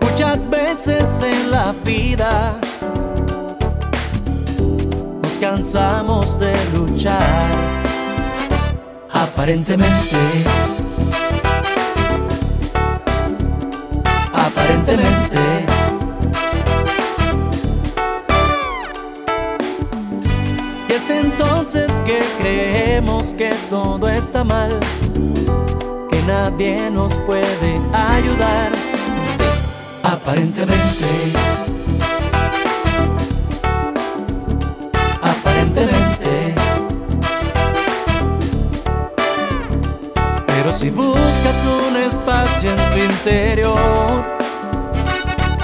Muchas veces en la vida nos cansamos de luchar aparentemente. Es entonces que creemos que todo está mal, que nadie nos puede ayudar. Sí, aparentemente. Aparentemente. Pero si buscas un espacio en tu interior,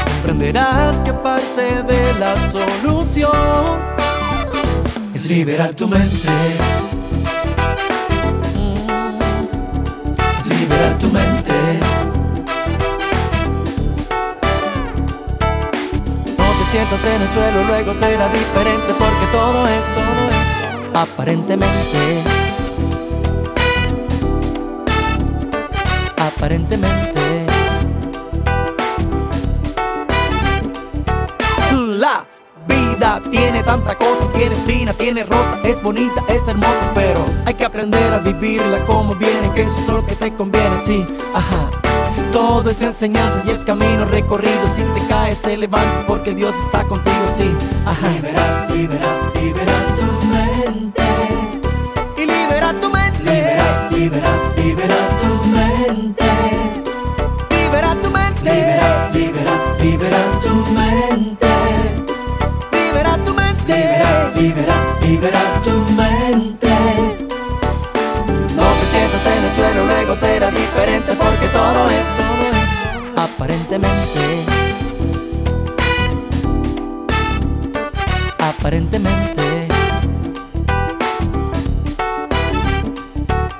comprenderás que parte de la solución es liberar tu mente. Es liberar tu mente. No te sientas en el suelo, luego será diferente porque todo es, todo es aparentemente. Aparentemente. Vida tiene tanta cosa, tiene espina, tiene rosa, es bonita, es hermosa, pero hay que aprender a vivirla como viene, que eso es lo que te conviene, sí, ajá. Todo es enseñanza y es camino recorrido. Si te caes, te levantas porque Dios está contigo, sí, ajá. Libera, libera, libera tu mente. Y libera tu mente. Libera, libera, libera tu mente. Libera tu mente. Libera, libera, libera tu mente. Libera, libera, tu mente. No te sientas en el suelo, luego será diferente porque todo es, todo es aparentemente. Aparentemente.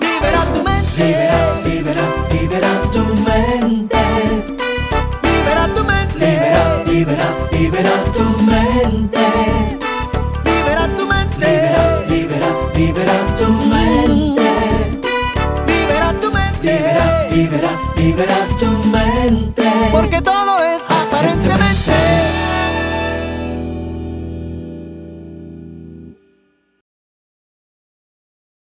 Libera tu mente. Libera, libera, libera tu mente. Libera tu mente. Libera, libera, libera tu mente. Tu mente. Libera tu mente. Libera, libera, libera tu mente. Porque todo es aparentemente.